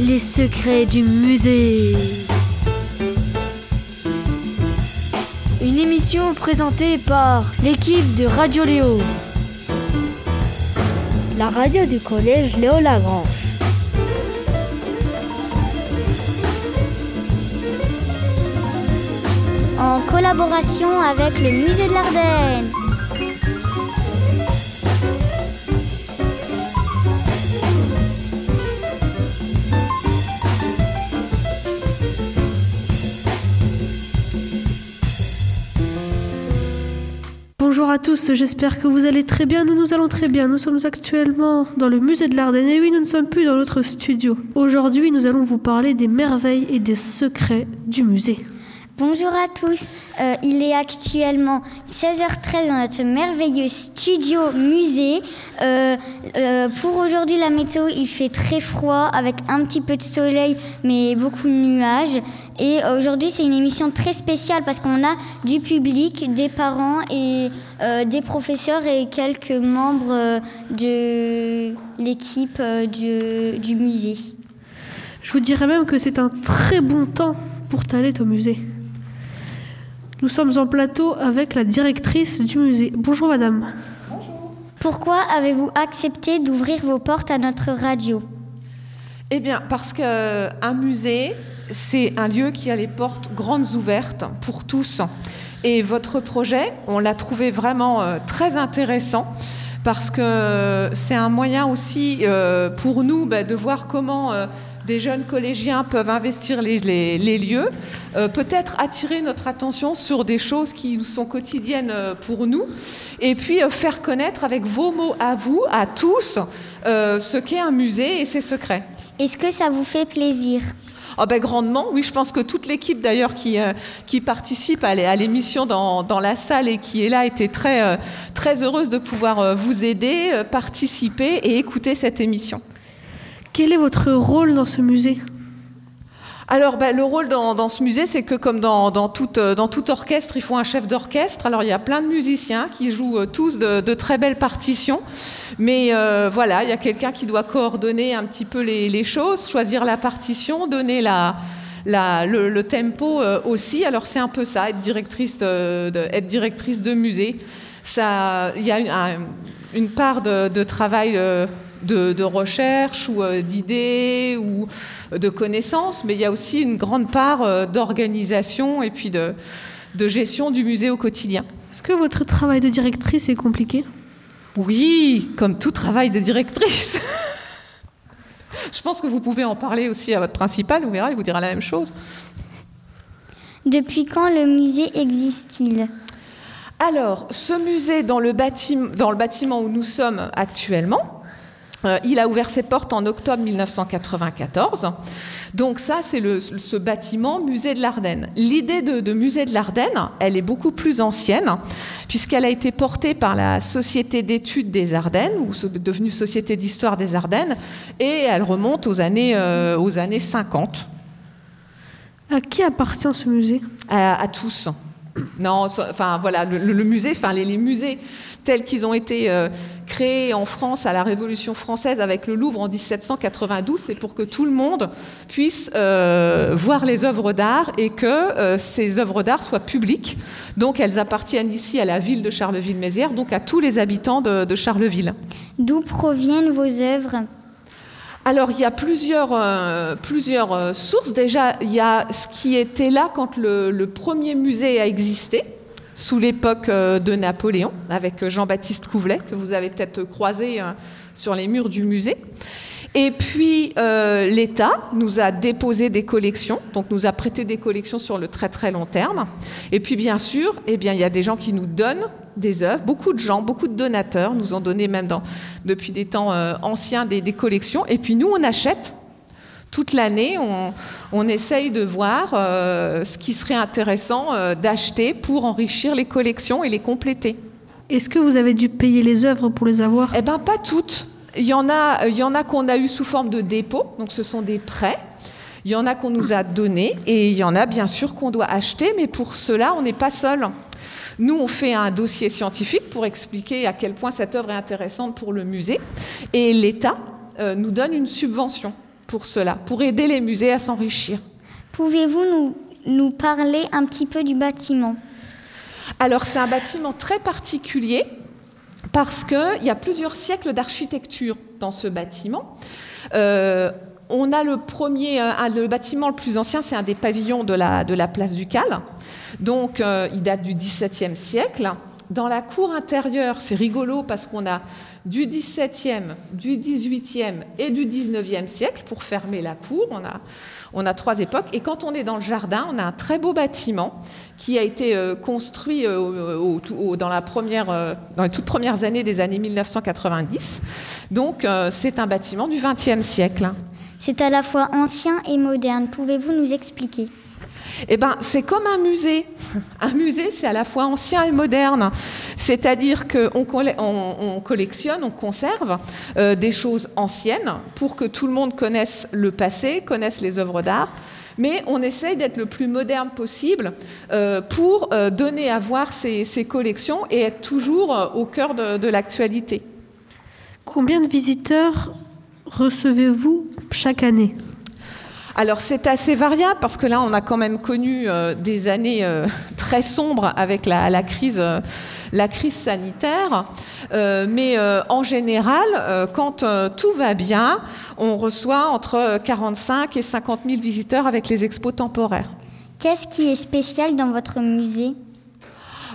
Les secrets du musée. Une émission présentée par l'équipe de Radio Léo. La radio du collège Léo Lagrange. En collaboration avec le musée de l'Ardenne. Bonjour à tous, j'espère que vous allez très bien. Nous nous allons très bien. Nous sommes actuellement dans le musée de l'Ardenne. Et oui, nous ne sommes plus dans notre studio. Aujourd'hui, nous allons vous parler des merveilles et des secrets du musée. Bonjour à tous, euh, il est actuellement 16h13 dans notre merveilleux studio musée. Euh, euh, pour aujourd'hui la météo, il fait très froid avec un petit peu de soleil mais beaucoup de nuages. Et aujourd'hui c'est une émission très spéciale parce qu'on a du public, des parents et des professeurs et quelques membres de l'équipe du, du musée. Je vous dirais même que c'est un très bon temps pour t'aller au musée. Nous sommes en plateau avec la directrice du musée. Bonjour madame. Bonjour. Pourquoi avez-vous accepté d'ouvrir vos portes à notre radio? Eh bien, parce qu'un musée, c'est un lieu qui a les portes grandes ouvertes pour tous. Et votre projet, on l'a trouvé vraiment euh, très intéressant parce que c'est un moyen aussi euh, pour nous bah, de voir comment euh, des jeunes collégiens peuvent investir les, lieux, euh, peut-être attirer notre attention sur des choses qui sont quotidiennes euh, pour nous, et puis euh, faire connaître avec vos mots à vous, à tous, ce qu'est un musée et ses secrets. Est-ce que ça vous fait plaisir? Oh ben, grandement, oui, je pense que toute l'équipe d'ailleurs qui, qui participe à l'émission dans, dans, la salle et qui est là était très, très heureuse de pouvoir vous aider, participer et écouter cette émission. Quel est votre rôle dans ce musée? Alors, ben, le rôle dans, ce musée, c'est que comme dans, tout, euh, tout, orchestre, il faut un chef d'orchestre. Alors, il y a plein de musiciens qui jouent euh, tous de, très belles partitions. Mais euh, voilà, il y a quelqu'un qui doit coordonner un petit peu les, choses, choisir la partition, donner le, tempo aussi. Alors, c'est un peu ça, être directrice de, musée. Il y a une, part de, travail de, recherche ou euh, d'idées ou de connaissances, mais il y a aussi une grande part euh, d'organisation et puis de, gestion du musée au quotidien. Est-ce que votre travail de directrice est compliqué? Oui, comme tout travail de directrice. Je pense que vous pouvez en parler aussi à votre principal, vous verrez, il vous dira la même chose. Depuis quand le musée existe-t-il? Alors, ce musée dans le, dans le bâtiment où nous sommes actuellement, euh, il a ouvert ses portes en octobre 1994. Donc ça, c'est ce bâtiment musée de l'Ardenne. L'idée de, musée de l'Ardenne, elle est beaucoup plus ancienne, puisqu'elle a été portée par la Société d'études des Ardennes, ou devenue Société d'histoire des Ardennes, et elle remonte aux années, euh, aux années 50. À qui appartient ce musée? À, tous. Non, enfin voilà, le, musée, enfin les, musées tels qu'ils ont été euh, créé en France à la Révolution française avec le Louvre en 1792, c'est pour que tout le monde puisse euh, voir les œuvres d'art et que euh, ces œuvres d'art soient publiques. Donc elles appartiennent ici à la ville de Charleville-Mézières, donc à tous les habitants de, Charleville. D'où proviennent vos œuvres? Alors, il y a plusieurs, euh, plusieurs sources. Déjà, il y a ce qui était là quand le premier musée a existé sous l'époque euh, de Napoléon, avec Jean-Baptiste Couvelet, que vous avez peut-être croisé euh, sur les murs du musée. Et puis euh, l'État nous a déposé des collections, donc nous a prêté des collections sur le très très long terme. Et puis bien sûr, eh bien il y a des gens qui nous donnent des œuvres, beaucoup de gens, beaucoup de donateurs nous ont donné même dans, depuis des temps anciens des, des collections. Et puis nous on achète toute l'année, on, essaye de voir euh, ce qui serait intéressant euh, d'acheter pour enrichir les collections et les compléter. Est-ce que vous avez dû payer les œuvres pour les avoir? Eh bien, pas toutes. Il y en a, il y en a qu'on a eu sous forme de dépôt, donc ce sont des prêts. Il y en a qu'on nous a donnés et il y en a bien sûr qu'on doit acheter, mais pour cela, on n'est pas seul. Nous, on fait un dossier scientifique pour expliquer à quel point cette œuvre est intéressante pour le musée et l'État euh, nous donne une subvention pour cela, pour aider les musées à s'enrichir. Pouvez-vous nous, nous parler un petit peu du bâtiment? Alors c'est un bâtiment très particulier parce qu'il y a plusieurs siècles d'architecture dans ce bâtiment. Euh, on a le premier, euh, le bâtiment le plus ancien, c'est un des pavillons de la, place Ducale. Donc, euh, il date du XVIIe siècle. Dans la cour intérieure, c'est rigolo parce qu'on a du XVIIe, du XVIIIe et du XIXe siècle pour fermer la cour. On a, trois époques. Et quand on est dans le jardin, on a un très beau bâtiment qui a été euh, construit dans, la première, dans les toutes premières années des années 1990. Donc, c'est un bâtiment du XXe siècle. C'est à la fois ancien et moderne. Pouvez-vous nous expliquer? Eh ben, c'est comme un musée. Un musée, c'est à la fois ancien et moderne. C'est-à-dire qu'on on, collectionne, on conserve euh, des choses anciennes pour que tout le monde connaisse le passé, connaisse les œuvres d'art. Mais on essaye d'être le plus moderne possible euh, pour euh, donner à voir ces, collections et être toujours au cœur de l'actualité. Combien de visiteurs recevez-vous chaque année? Alors c'est assez variable parce que là on a quand même connu euh, des années euh, très sombres avec la, crise, euh, la crise sanitaire, mais en général quand tout va bien, on reçoit entre 45 et 50 000 visiteurs avec les expos temporaires. Qu'est-ce qui est spécial dans votre musée?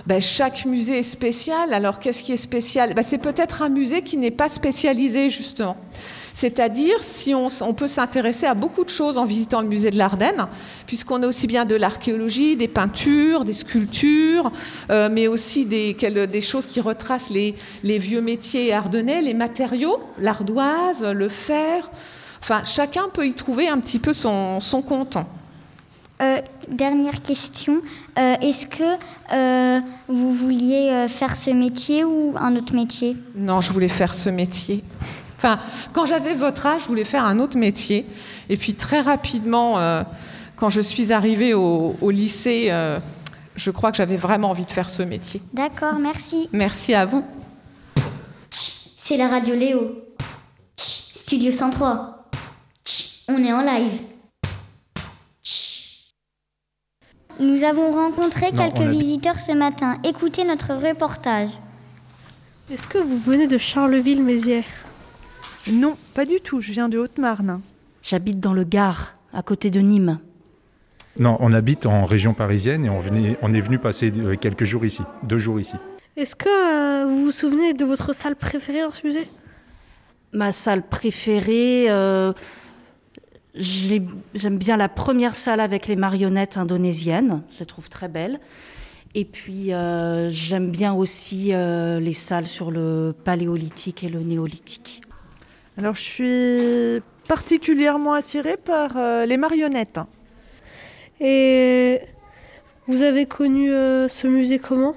Ben, chaque musée est spécial. Alors qu'est-ce qui est spécial? Ben, C'est peut-être un musée qui n'est pas spécialisé justement. C'est-à-dire, si on, peut s'intéresser à beaucoup de choses en visitant le musée de l'Ardenne, puisqu'on a aussi bien de l'archéologie, des peintures, des sculptures, euh, mais aussi des, des, choses qui retracent les, vieux métiers ardennais, les matériaux, l'ardoise, le fer. Enfin, chacun peut y trouver un petit peu son, compte. Euh, dernière question. Euh, est-ce que vous vouliez faire ce métier ou un autre métier? Non, je voulais faire ce métier. Enfin, quand j'avais votre âge, je voulais faire un autre métier. Et puis très rapidement, euh, quand je suis arrivée au, lycée, euh, je crois que j'avais vraiment envie de faire ce métier. D'accord, merci. Merci à vous. C'est la radio Léo. Studio 103. On est en live. Nous avons rencontré quelques visiteurs ce matin. Écoutez notre reportage. Est-ce que vous venez de Charleville-Mézières? Non, pas du tout, je viens de Haute-Marne. J'habite dans le Gard, à côté de Nîmes. Non, on habite en région parisienne et on, on est venu passer euh, quelques jours ici, deux jours ici. Est-ce que euh, vous vous souvenez de votre salle préférée dans ce musée? Ma salle préférée, euh, j'aime bien la première salle avec les marionnettes indonésiennes, je la trouve très belle. Et puis j'aime bien aussi les salles sur le paléolithique et le néolithique. Alors je suis particulièrement attirée par euh, les marionnettes. Et vous avez connu euh, ce musée comment?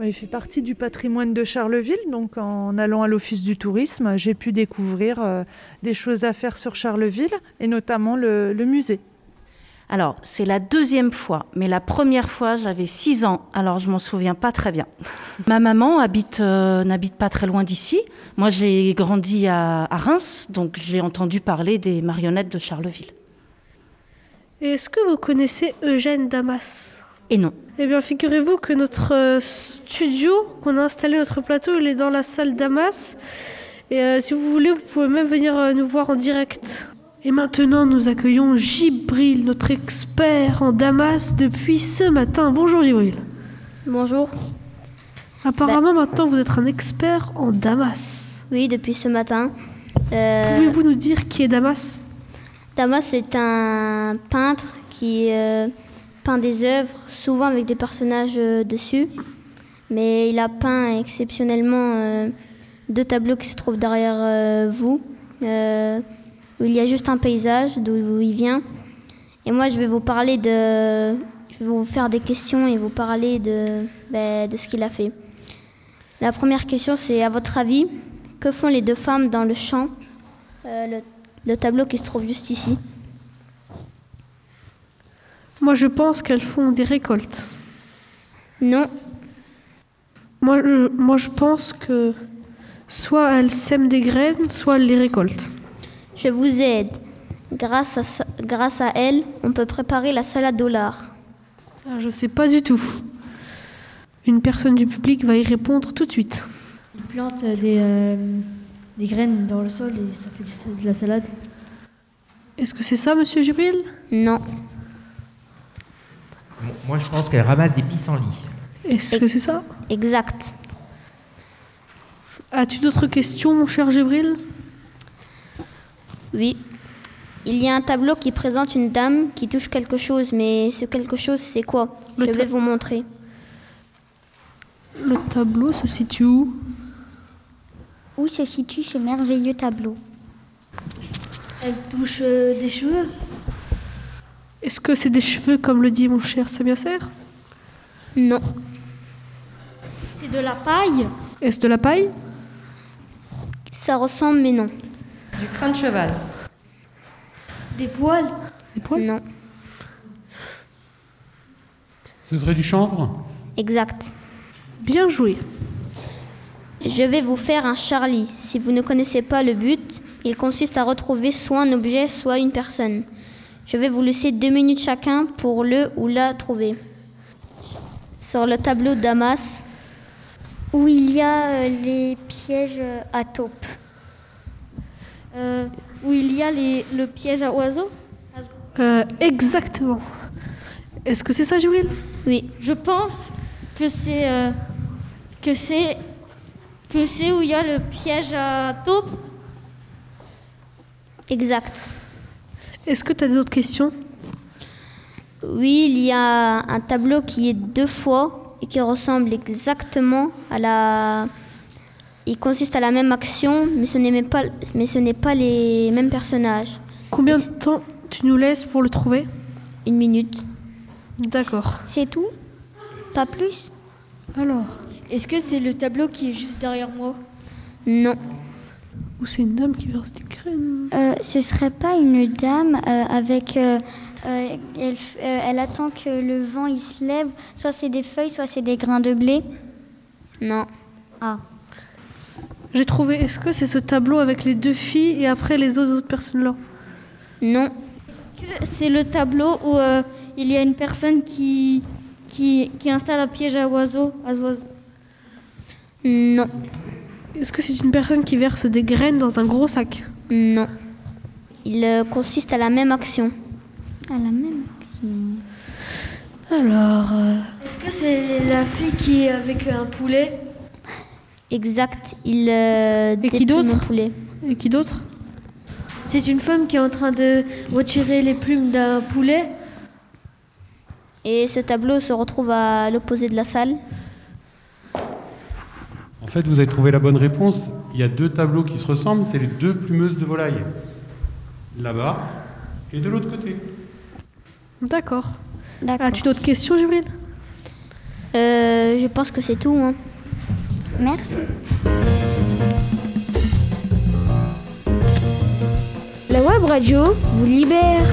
Il fait partie du patrimoine de Charleville, donc en allant à l'Office du tourisme, j'ai pu découvrir euh, des choses à faire sur Charleville et notamment le musée. Alors, c'est la deuxième fois, mais la première fois, j'avais 6 ans, alors je m'en souviens pas très bien. Ma maman habite, euh, n'habite pas très loin d'ici. Moi, j'ai grandi à, Reims, donc j'ai entendu parler des marionnettes de Charleville. Est-ce que vous connaissez Eugène Damas? Et non. Eh bien, figurez-vous que notre euh, studio, qu'on a installé notre plateau, il est dans la salle Damas. Et euh, si vous voulez, vous pouvez même venir nous voir en direct. Et maintenant, nous accueillons Gibril, notre expert en Damas depuis ce matin. Bonjour Gibril. Bonjour. Apparemment, maintenant, vous êtes un expert en Damas. Oui, depuis ce matin. Euh, Pouvez-vous nous dire qui est Damas? Damas est un peintre qui euh, peint des œuvres, souvent avec des personnages euh, dessus. Mais il a peint exceptionnellement deux tableaux qui se trouvent derrière vous où il y a juste un paysage d'où il vient. Et moi, je vais vous parler de. Je vais vous faire des questions et vous parler de, ben, de ce qu'il a fait. La première question, c'est à votre avis, que font les deux femmes dans le champ, euh, le, le tableau qui se trouve juste ici? Moi, je pense qu'elles font des récoltes. Non. Moi je, moi, je pense que soit elles sèment des graines, soit elles les récoltent. Je vous aide. Grâce à, ça- grâce à elle, on peut préparer la salade au lard. Ah, je sais pas du tout. Une personne du public va y répondre tout de suite. Ils plantent des, euh, des graines dans le sol et ça fait de la salade. Est-ce que c'est ça, monsieur Gibril? Non. Moi, je pense qu'elle ramasse des pissenlits. Est-ce que c'est ça? Exact. As-tu d'autres questions, mon cher Gibril? Oui. Il y a un tableau qui présente une dame qui touche quelque chose, mais ce quelque chose, c'est quoi? Le Je vais vous montrer. Le tableau se situe où? Où se situe ce merveilleux tableau? Elle touche euh, des cheveux. Est-ce que c'est des cheveux, comme le dit mon cher Samia Serre Non. C'est de la paille? Est-ce de la paille? Ça ressemble, mais non. Du crin de cheval. Des poils. Des poils? Non. Ce serait du chanvre? Exact. Bien joué. Je vais vous faire un Charlie. Si vous ne connaissez pas le but, il consiste à retrouver soit un objet, soit une personne. Je vais vous laisser deux minutes chacun pour le ou la trouver. Sur le tableau Damas, Où il y a euh, les pièges euh, à taupe. Euh, où il y a les, le piège à oiseaux. Euh, exactement. Est-ce que c'est ça, Gibril Oui. Je pense que c'est euh, que c'est que c'est où il y a le piège à taupe. exact. Est-ce que tu as des autres questions? Oui, il y a un tableau qui est deux fois et qui ressemble exactement à la. Il consiste à la même action, mais ce n'est même pas, mais ce n'est pas les mêmes personnages. Combien de temps tu nous laisses pour le trouver? Une minute. D'accord. C'est tout? Pas plus? Alors, Est-ce que c'est le tableau qui est juste derrière moi? Non. où c'est une dame qui verse des graines Euh, Ce serait pas une dame euh, avec. euh, euh, elle, euh, elle attend que le vent il se lève. Soit c'est des feuilles, soit c'est des grains de blé. Non. Ah. J'ai trouvé. Est-ce que c'est ce tableau avec les deux filles et après les autres, autres personnes là? Non. Que C'est le tableau où euh, il y a une personne qui qui, qui installe un piège à oiseaux. À oiseaux. Non. Est-ce que c'est une personne qui verse des graines dans un gros sac? Non. Il euh, consiste à la même action. À la même action. Alors, euh, Est-ce que c'est la fille qui est avec un poulet? Exact. Il euh, Et qui d'autre poulet. et qui d'autre C'est une femme qui est en train de retirer les plumes d'un poulet. Et ce tableau se retrouve à l'opposé de la salle. En fait, vous avez trouvé la bonne réponse. Il y a deux tableaux qui se ressemblent, c'est les deux plumeuses de volaille. Là-bas et de l'autre côté. D'accord. D'accord. As-tu d'autres questions, Gibril? Euh, je pense que c'est tout. hein. Merci. La web radio vous libère.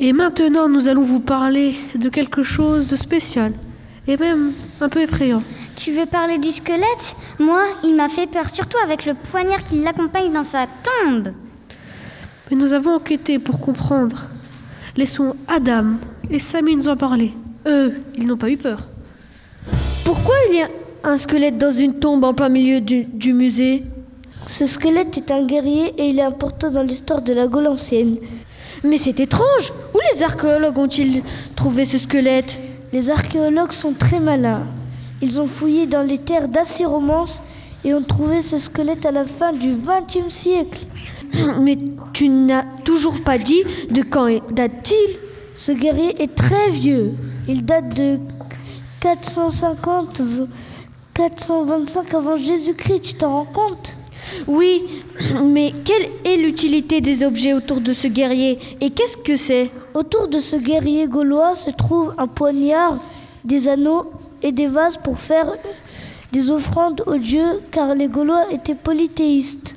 Et maintenant, nous allons vous parler de quelque chose de spécial et même un peu effrayant. Tu veux parler du squelette? Moi, il m'a fait peur, surtout avec le poignard qui l'accompagne dans sa tombe. Mais nous avons enquêté pour comprendre. Laissons Adam et Samy nous en parler. Eux, ils n'ont pas eu peur. Pourquoi il y a un squelette dans une tombe en plein milieu du, du musée? Ce squelette est un guerrier et il est important dans l'histoire de la Gaule ancienne. Mais c'est étrange Où les archéologues ont-ils trouvé ce squelette? Les archéologues sont très malins. Ils ont fouillé dans les terres d'Assy-Romance et ont trouvé ce squelette à la fin du XXe siècle. Mais tu n'as toujours pas dit de quand date-t-il Ce guerrier est très vieux. Il date de 450, v- 425 avant Jésus-Christ, tu t'en rends compte? Oui, mais quelle est l'utilité des objets autour de ce guerrier? Et qu'est-ce que c'est? Autour de ce guerrier gaulois se trouve un poignard, des anneaux et des vases pour faire des offrandes aux dieux car les Gaulois étaient polythéistes.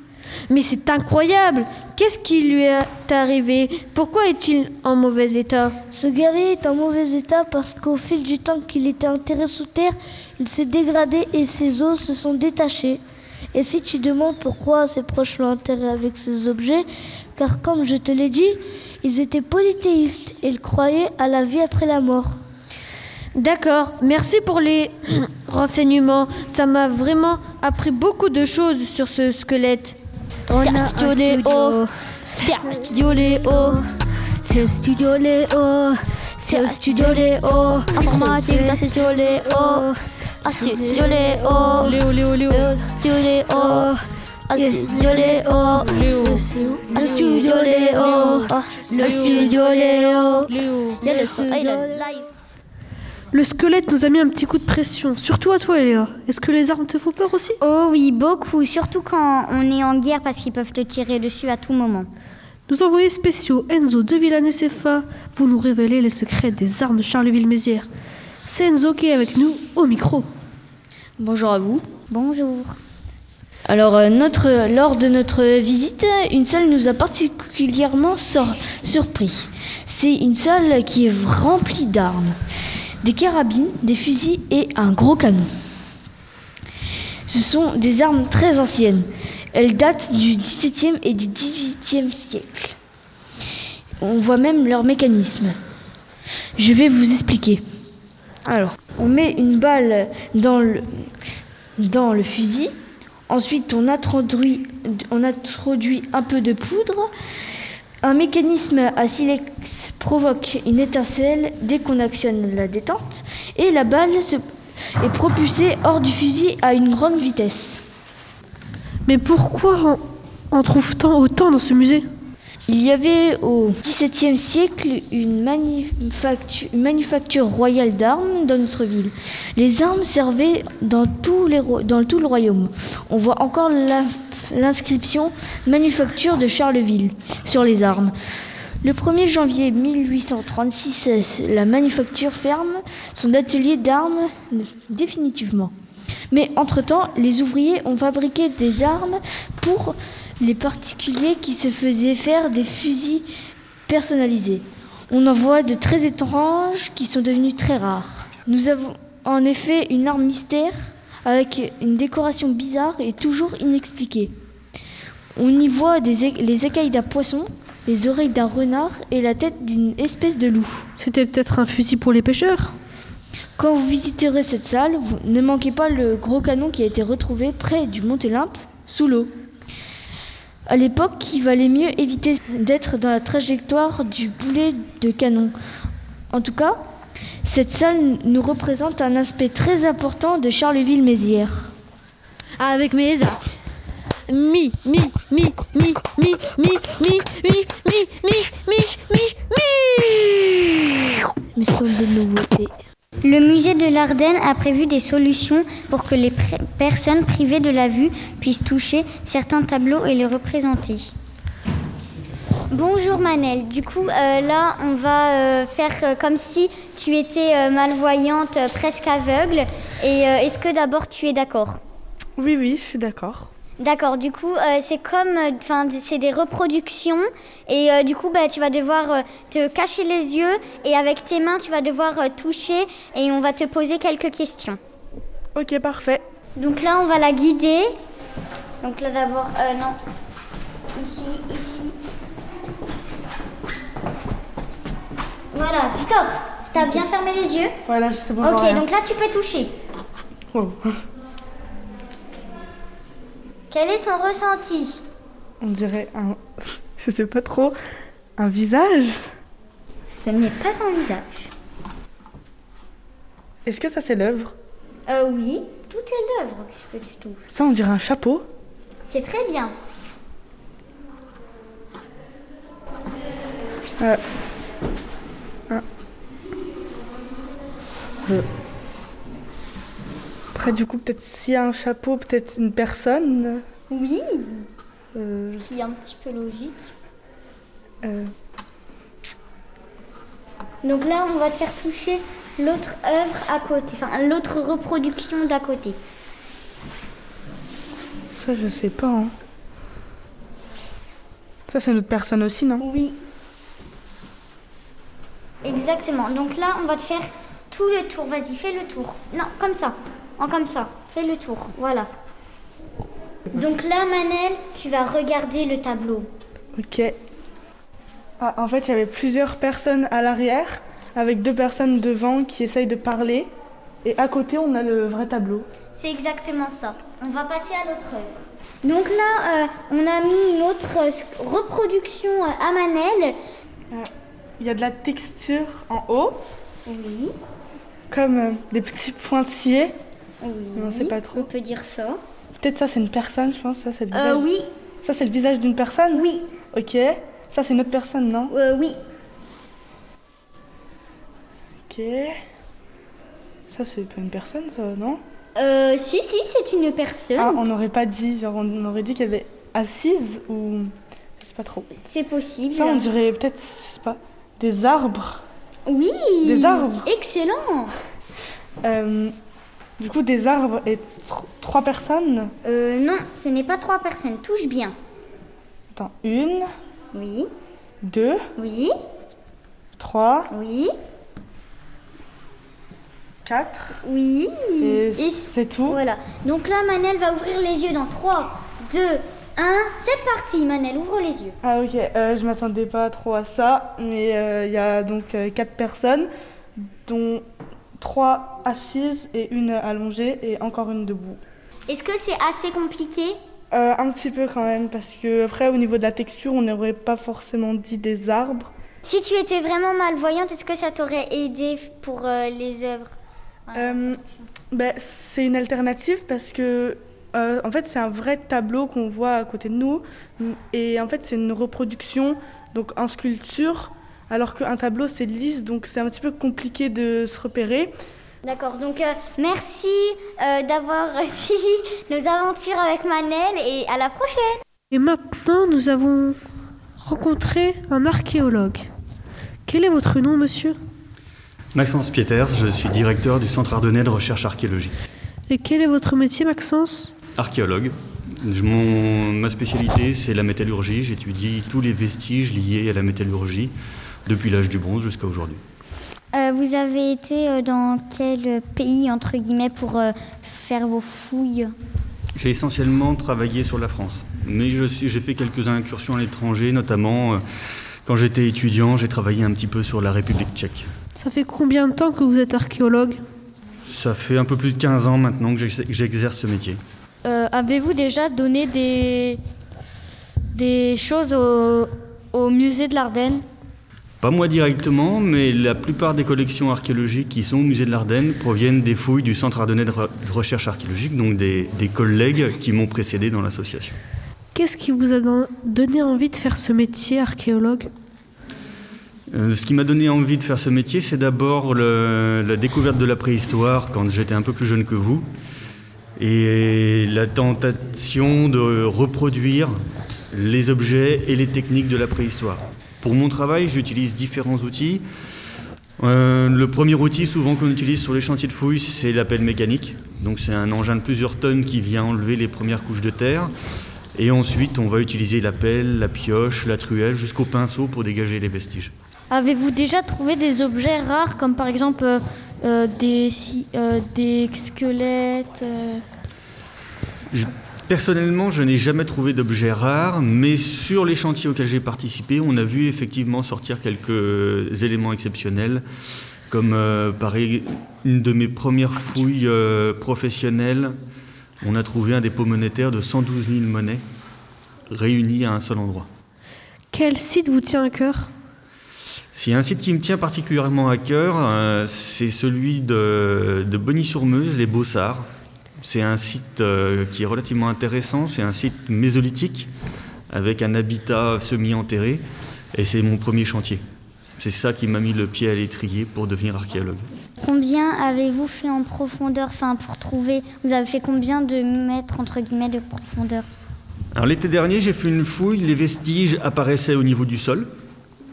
Mais c'est incroyable qu'est-ce qui lui est arrivé? Pourquoi est-il en mauvais état? Ce guerrier est en mauvais état parce qu'au fil du temps qu'il était enterré sous terre, il s'est dégradé et ses os se sont détachés. Et si tu demandes pourquoi ses proches l'ont enterré avec ces objets, car comme je te l'ai dit, ils étaient polythéistes et ils croyaient à la vie après la mort. D'accord, merci pour les renseignements. Ça m'a vraiment appris beaucoup de choses sur ce squelette. On a un studio Léo. Terre Studio Léo. C'est le studio Léo. C'est le studio Léo. Informatique, c'est le studio Léo. Un studio Léo. Léo, Léo, Léo. Studio Léo. Un studio Léo. Léo. Un studio Léo. Le studio Léo. Léo. Il y a le il a le squelette nous a mis un petit coup de pression, surtout à toi, Eléa. Est-ce que les armes te font peur aussi? Oh oui, beaucoup, surtout quand on est en guerre parce qu'ils peuvent te tirer dessus à tout moment. Nos envoyés spéciaux Enzo de Villan et Cefa vont nous révéler les secrets des armes de Charleville-Mézières. C'est Enzo qui est avec nous au micro. Bonjour à vous. Bonjour. Alors, euh, notre, lors de notre visite, une salle nous a particulièrement surpris. C'est une salle qui est remplie d'armes, des carabines, des fusils et un gros canon. Ce sont des armes très anciennes. Elles datent du XVIIe et du XVIIIe siècle. On voit même leur mécanisme. Je vais vous expliquer. Alors, on met une balle dans le, fusil. Ensuite, on introduit un peu de poudre. Un mécanisme à silex provoque une étincelle dès qu'on actionne la détente. Et la balle se- est propulsée hors du fusil à une grande vitesse. Mais pourquoi on, on trouve tant autant dans ce musée? Il y avait au XVIIe siècle une manufacture, royale d'armes dans notre ville. Les armes servaient dans, dans tout le royaume. On voit encore l'inscription Manufacture de Charleville sur les armes. Le 1er janvier 1836, la manufacture ferme son atelier d'armes définitivement. Mais entre-temps, les ouvriers ont fabriqué des armes pour les particuliers qui se faisaient faire des fusils personnalisés. On en voit de très étranges qui sont devenus très rares. Nous avons en effet une arme mystère avec une décoration bizarre et toujours inexpliquée. On y voit des les écailles d'un poisson, les oreilles d'un renard et la tête d'une espèce de loup. C'était peut-être un fusil pour les pêcheurs Quand vous visiterez cette salle, vous ne manquez pas le gros canon qui a été retrouvé près du Mont Olympe, sous l'eau. À l'époque, il valait mieux éviter d'être dans la trajectoire du boulet de canon. En tout cas, cette salle nous représente un aspect très important de Charleville-Mézières. Avec mes. Mi, mi, mi, mi, mi, mi, mi, mi, mi, mi, mi, mi, mi. Mais sont des nouveautés. Le musée de l'Ardenne a prévu des solutions pour que les personnes privées de la vue puissent toucher certains tableaux et les représenter. Bonjour Manel, du coup euh, là on va euh, faire euh, comme si tu étais malvoyante, presque aveugle. Et est-ce que d'abord tu es d'accord? Oui, oui, je suis d'accord. D'accord, du coup, euh, c'est comme, enfin, c'est des reproductions et euh, du coup, bah, tu vas devoir euh, te cacher les yeux et avec tes mains, tu vas devoir euh, toucher et on va te poser quelques questions. Ok, parfait. Donc là, on va la guider. Donc là, d'abord, euh, non, ici, ici. Voilà, stop. T'as bien fermé les yeux Voilà, je sais pas. voir Ok, donc là, tu peux toucher. Oh. Quel est ton ressenti? On dirait un. Je sais pas trop. Un visage Ce n'est pas un visage. Est-ce que ça, c'est l'œuvre? Euh, oui, tout est l'œuvre que tu touches. Ça, on dirait un chapeau. C'est très bien. Euh. un-. Après, du coup, peut-être s'il y a un chapeau, peut-être une personne. Oui. Euh, Ce qui est un petit peu logique. euh, Donc là, on va te faire toucher l'autre œuvre à côté, enfin l'autre reproduction d'à côté. ça, je sais pas. hein. Ça, c'est notre personne aussi, non? Oui. Exactement. Donc là, on va te faire tout le tour. Vas-y, fais le tour. Non, comme ça. En comme ça. Fais le tour. Voilà. Donc là, Manel, tu vas regarder le tableau. Ok. Ah, en fait, il y avait plusieurs personnes à l'arrière, avec deux personnes devant qui essayent de parler. Et à côté, on a le vrai tableau. C'est exactement ça. On va passer à l'autre œuvre. Donc là, euh, on a mis une autre euh, reproduction euh, à Manel. Il y a de la texture en haut. Oui. Comme des petits pointillés. Oui. On sait pas trop. On peut dire ça. Peut-être ça, c'est une personne, je pense. Ça, c'est le Euh, visage. oui. Ça, c'est le visage d'une personne Oui. Ok. Ça, c'est une autre personne, non Euh, oui. Ok. Ça, c'est pas une personne, ça, non Euh, si, si, c'est une personne. Ah, on n'aurait pas dit, genre, on aurait dit qu'elle est assise ou. Je sais pas trop. C'est possible. Ça, on dirait peut-être, je sais pas, des arbres. Oui. Des arbres. Excellent. Euh, du coup, des arbres et tr- trois personnes. Euh, non, ce n'est pas trois personnes. Touche bien. Attends, une, Oui. deux, Oui. trois, Oui. quatre. Oui. Et c'est tout. Voilà. Donc là, Manel va ouvrir les yeux dans 3, 2, 1. C'est parti, Manel, ouvre les yeux. Ah ok, euh, je m'attendais pas trop à ça, mais euh, il y a donc euh, quatre personnes, dont trois assises et une allongée et encore une debout. Est-ce que c'est assez compliqué? Euh, un petit peu quand même, parce que après au niveau de la texture, on n'aurait pas forcément dit des arbres. Si tu étais vraiment malvoyante, est-ce que ça t'aurait aidé pour euh, les œuvres? Euh, ben, c'est une alternative parce que euh, en fait c'est un vrai tableau qu'on voit à côté de nous et en fait c'est une reproduction donc en sculpture alors qu'un tableau c'est lisse donc c'est un petit peu compliqué de se repérer. D'accord, donc euh, merci euh, d'avoir suivi nos aventures avec Manel et à la prochaine. Et maintenant, nous avons rencontré un archéologue. Quel est votre nom, monsieur? Maxence Pieters, je suis directeur du Centre Ardennais de recherche archéologique. Et quel est votre métier, Maxence? Archéologue. Mon, ma spécialité, c'est la métallurgie. J'étudie tous les vestiges liés à la métallurgie depuis l'âge du bronze jusqu'à aujourd'hui. Euh, vous avez été euh, dans quel pays, entre guillemets, pour euh, faire vos fouilles? J'ai essentiellement travaillé sur la France, mais j'ai fait quelques incursions à l'étranger, notamment euh, quand j'étais étudiant, j'ai travaillé un petit peu sur la République tchèque. Ça fait combien de temps que vous êtes archéologue? Ça fait un peu plus de 15 ans maintenant que j'ex- que j'exerce ce métier. Euh, Avez-vous déjà donné des, des choses au, au musée de l'Ardenne? Pas moi directement, mais la plupart des collections archéologiques qui sont au musée de l'Ardenne proviennent des fouilles du Centre Ardennais de, Re- de recherche archéologique, donc des, des collègues qui m'ont précédé dans l'association. Qu'est-ce qui vous a don- donné envie de faire ce métier, archéologue? Euh, ce qui m'a donné envie de faire ce métier, c'est d'abord la découverte de la préhistoire quand j'étais un peu plus jeune que vous, et la tentation de reproduire les objets et les techniques de la préhistoire. Pour mon travail, j'utilise différents outils. Euh, le premier outil souvent qu'on utilise sur les chantiers de fouilles, c'est la pelle mécanique. Donc c'est un engin de plusieurs tonnes qui vient enlever les premières couches de terre. Et ensuite, on va utiliser la pelle, la pioche, la truelle, jusqu'au pinceau pour dégager les vestiges. Avez-vous déjà trouvé des objets rares comme par exemple euh, euh, des, euh, squelettes Je- personnellement, je n'ai jamais trouvé d'objets rares, mais sur les chantiers auxquels j'ai participé, on a vu effectivement sortir quelques éléments exceptionnels, comme euh, pareil, une de mes premières fouilles euh, professionnelles, on a trouvé un dépôt monétaire de 112 000 monnaies réunies à un seul endroit. Quel site vous tient à cœur? A un site qui me tient particulièrement à cœur, euh, c'est celui de, de Bonny-sur-Meuse, les Beaux-Sarts. C'est un site euh, qui est relativement intéressant, c'est un site mésolithique avec un habitat semi-enterré et c'est mon premier chantier. C'est ça qui m'a mis le pied à l'étrier pour devenir archéologue. Combien avez-vous fait en profondeur? Enfin, pour trouver, vous avez fait combien de mètres, entre guillemets, de profondeur? Alors l'été dernier, j'ai fait une fouille, les vestiges apparaissaient au niveau du sol.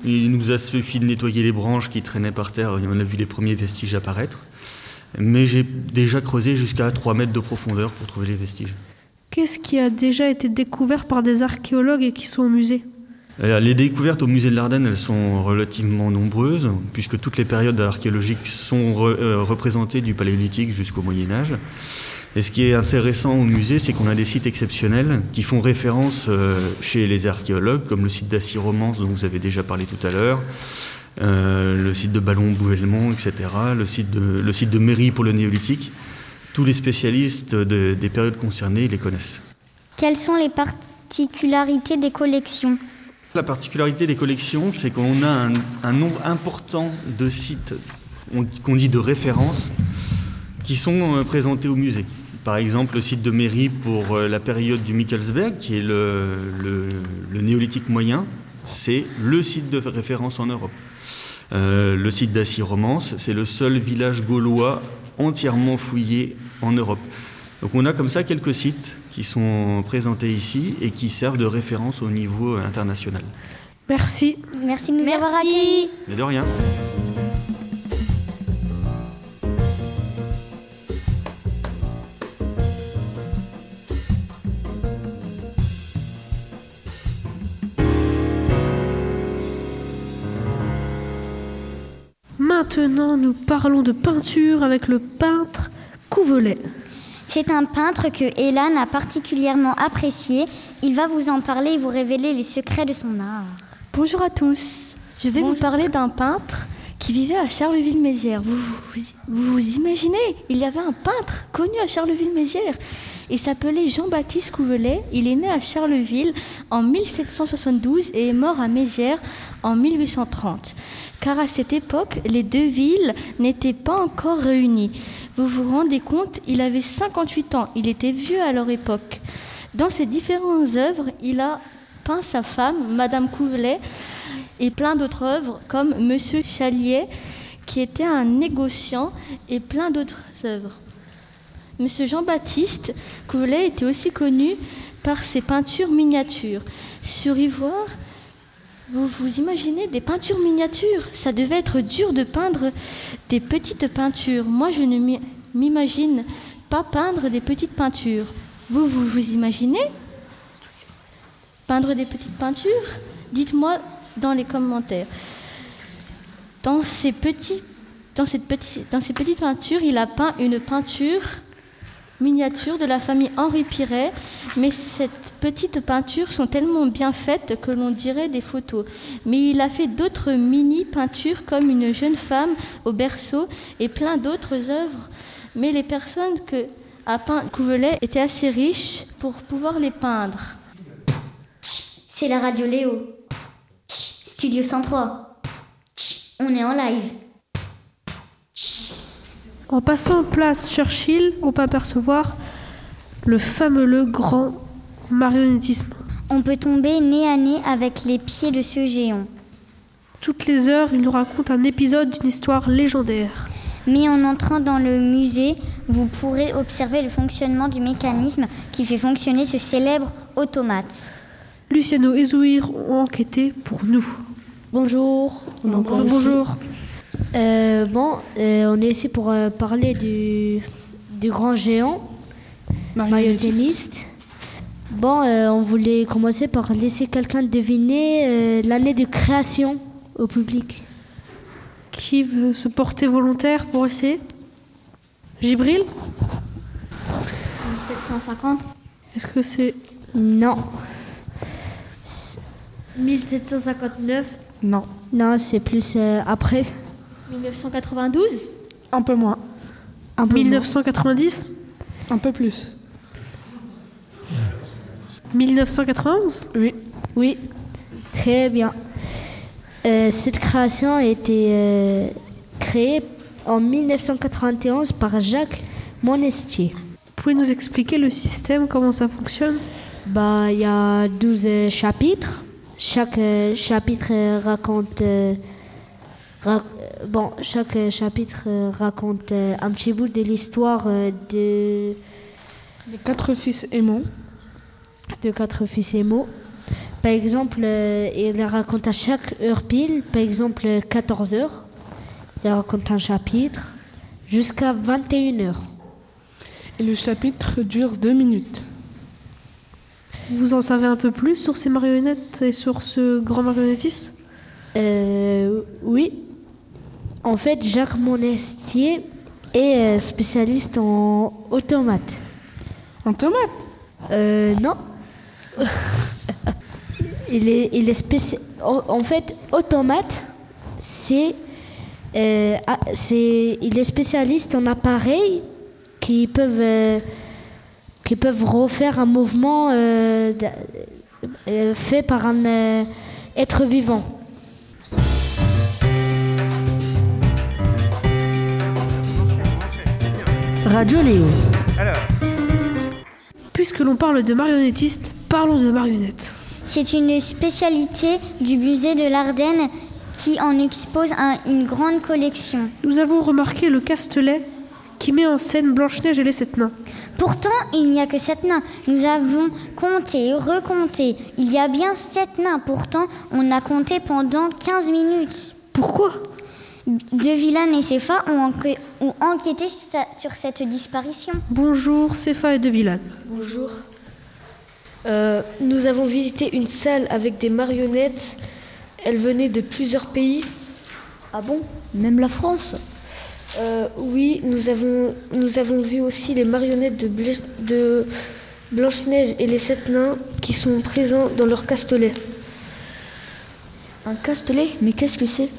Il nous a suffi de nettoyer les branches qui traînaient par terre et on a vu les premiers vestiges apparaître. Mais j'ai déjà creusé jusqu'à 3 mètres de profondeur pour trouver les vestiges. Qu'est-ce qui a déjà été découvert par des archéologues et qui sont au musée? Euh, Les découvertes au musée de l'Ardenne, elles sont relativement nombreuses, puisque toutes les périodes archéologiques sont re- euh, représentées du paléolithique jusqu'au Moyen Âge. Et ce qui est intéressant au musée, c'est qu'on a des sites exceptionnels qui font référence euh, chez les archéologues, comme le site d'Assy-Romance dont vous avez déjà parlé tout à l'heure, le site de Ballon-Bouvelmont, etc., le site, de, le site de Mairie pour le néolithique. Tous les spécialistes de- des périodes concernées les connaissent. Quelles sont les particularités des collections? La particularité des collections, c'est qu'on a un, un nombre important de sites on- qu'on dit de référence qui sont euh, présentés au musée. Par exemple, le site de Mairie pour euh, la période du Mikkelsberg, qui est le, le- le néolithique moyen, c'est le site de référence en Europe. Euh, le site d'Assy-Romance, c'est le seul village gaulois entièrement fouillé en Europe. Donc on a comme ça quelques sites qui sont présentés ici et qui servent de référence au niveau international. Merci. Merci de nous avoir accueillis. Mais de rien. Maintenant, nous parlons de peinture avec le peintre Couvelet. C'est un peintre que Elan a particulièrement apprécié. Il va vous en parler et vous révéler les secrets de son art. Bonjour à tous. Je vais vous parler d'un peintre qui vivait à Charleville-Mézières. Vous vous, vous vous imaginez Il y avait un peintre connu à Charleville-Mézières. Il s'appelait Jean-Baptiste Couvelet. Il est né à Charleville en 1772 et est mort à Mézières en 1830. Car à cette époque, les deux villes n'étaient pas encore réunies. Vous vous rendez compte, il avait 58 ans. Il était vieux à leur époque. Dans ses différentes œuvres, il a peint sa femme, Madame Couvelet, et plein d'autres œuvres comme Monsieur Chalier, qui était un négociant, et plein d'autres œuvres. Monsieur Jean-Baptiste Couvelet était aussi connu par ses peintures miniatures. Sur ivoire, vous vous imaginez des peintures miniatures? Ça devait être dur de peindre des petites peintures. Moi, je ne m'imagine pas peindre des petites peintures. Vous, vous vous imaginez Peindre des petites peintures? Dites-moi dans les commentaires. Dans ces, petits, dans, cette dans ces petites peintures, il a peint une peinture miniature de la famille Henri Piret, mais ces petites peintures sont tellement bien faites que l'on dirait des photos. Mais il a fait d'autres mini-peintures comme une jeune femme au berceau et plein d'autres œuvres. Mais les personnes que a peint Couvelet étaient assez riches pour pouvoir les peindre. C'est la radio Léo. Studio 103. On est en live. En passant place Churchill, on peut apercevoir le fameux le grand marionnettisme. On peut tomber nez à nez avec les pieds de ce géant. Toutes les heures, il nous raconte un épisode d'une histoire légendaire. Mais en entrant dans le musée, vous pourrez observer le fonctionnement du mécanisme qui fait fonctionner ce célèbre automate. Luciano et Zouir ont enquêté pour nous. Bonjour. Bonjour. Bonjour. Euh, bon, euh, on est ici pour euh, parler du, du grand géant marionnettiste. Bon, euh, on voulait commencer par laisser quelqu'un deviner euh, l'année de création au public. Qui veut se porter volontaire pour essayer? Gibril? 1750 Est-ce que c'est... Non. 1759 Non. Non, c'est plus euh, après. 1992 Un peu moins. Un peu 1990 Un peu plus. 1991 Oui. Oui. Très bien. Euh, cette création a été euh, créée en 1991 par Jacques Monestier. Pouvez nous expliquer le système, comment ça fonctionne? Bah, il y a 12 euh, chapitres. Chaque euh, chapitre raconte rac- bon, chaque euh, chapitre euh, raconte euh, un petit bout de l'histoire euh, de Les quatre fils aimants. de quatre fils émo. Par exemple, euh, il raconte à chaque heure pile, par exemple 14 heures, il raconte un chapitre jusqu'à 21 heures. Et le chapitre dure deux minutes. Vous en savez un peu plus sur ces marionnettes et sur ce grand marionnettiste? Euh, oui. En fait, Jacques Monestier est euh, spécialiste en automate. En tomate Euh, non. il est, il est spécial. En, fait, automate, c'est, euh, ah, c'est, il est spécialiste en appareils qui peuvent, euh, qui peuvent refaire un mouvement euh, fait par un être vivant. Radio Léo. Puisque l'on parle de marionnettiste, parlons de marionnettes. C'est une spécialité du musée de l'Ardenne qui en expose un- une grande collection. Nous avons remarqué le Castelet qui met en scène Blanche-Neige et les sept nains. Pourtant, il n'y a que sept nains. Nous avons compté, recompté. Il y a bien sept nains. Pourtant, on a compté pendant 15 minutes. Pourquoi? De Villane et Sefa ont, enquê- ont enquêté sa- sur cette disparition. Bonjour, Céfa et De Villane. Bonjour. Euh, nous avons visité une salle avec des marionnettes. Elles venaient de plusieurs pays. Ah bon? Même la France? Euh, Oui, nous avons, nous avons vu aussi les marionnettes de, de Blanche-Neige et les sept nains qui sont présents dans leur castelet. Un castelet? Mais qu'est-ce que c'est?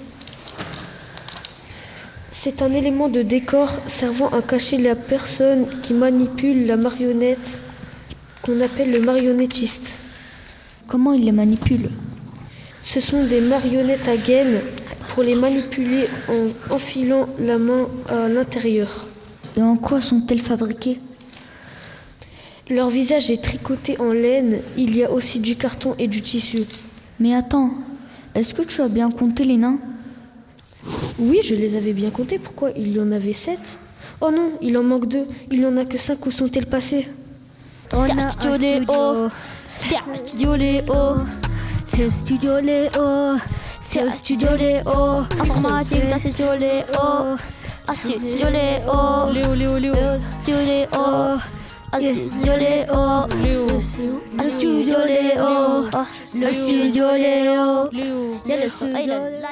C'est un élément de décor servant à cacher la personne qui manipule la marionnette qu'on appelle le marionnettiste. Comment il les manipule? Ce sont des marionnettes à gaines pour les manipuler en enfilant la main à l'intérieur. Et en quoi sont-elles fabriquées? Leur visage est tricoté en laine, il y a aussi du carton et du tissu. Mais attends, est-ce que tu as bien compté les nains? Oui, je les avais bien comptés. Pourquoi Il y en avait sept Oh non, il en manque deux. Il n'y en a que cinq. Où sont-elles passées On a un un studio studio. Léo. Studio Léo. C'est le studio Léo. C'est studio Léo. Informatique, studio Léo. Un studio Léo. Léo, Léo, Léo. Studio Léo. Un studio Léo. Léo. Un studio Léo. Le studio Léo. Léo. Le son. Ah,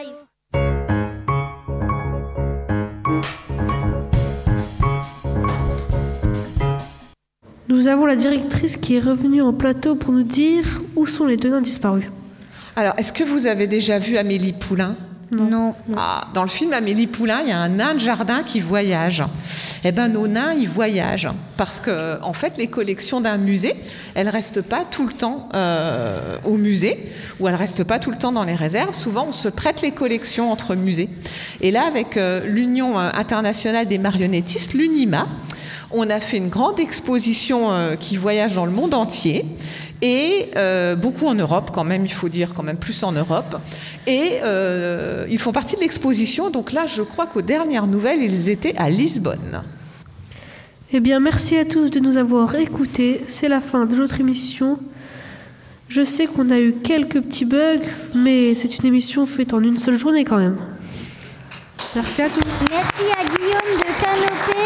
Nous avons la directrice qui est revenue en plateau pour nous dire où sont les deux nains disparus. Alors, est-ce que vous avez déjà vu Amélie Poulain? Non. Ah, dans le film Amélie Poulain, il y a un nain de jardin qui voyage. Eh ben, nos nains, ils voyagent parce que, en fait, les collections d'un musée, elles restent pas tout le temps euh, au musée ou elles restent pas tout le temps dans les réserves. Souvent, on se prête les collections entre musées. Et là, avec euh, l'Union euh, internationale des marionnettistes, l'UNIMA, on a fait une grande exposition qui voyage dans le monde entier et beaucoup en Europe quand même, il faut dire quand même plus en Europe. Et ils font partie de l'exposition. Donc là, je crois qu'aux dernières nouvelles, ils étaient à Lisbonne. Eh bien, merci à tous de nous avoir écoutés. C'est la fin de notre émission. Je sais qu'on a eu quelques petits bugs, mais c'est une émission faite en une seule journée quand même. Merci à tous. Merci à Guillaume de Canopé.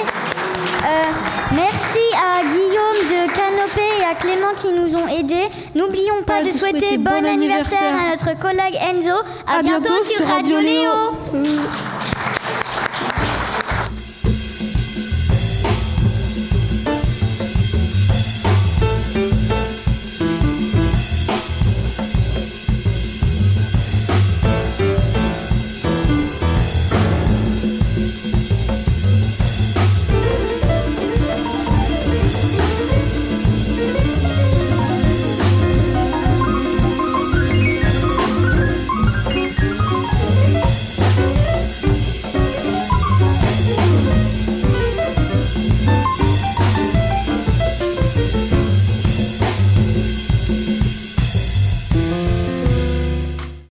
Euh, merci à Guillaume de Canopé et à Clément qui nous ont aidés. N'oublions pas Pas de souhaiter souhaiter bon, bon anniversaire anniversaire. à notre collègue Enzo. À, À bientôt, bientôt sur sur Radio Radio Léo. Léo.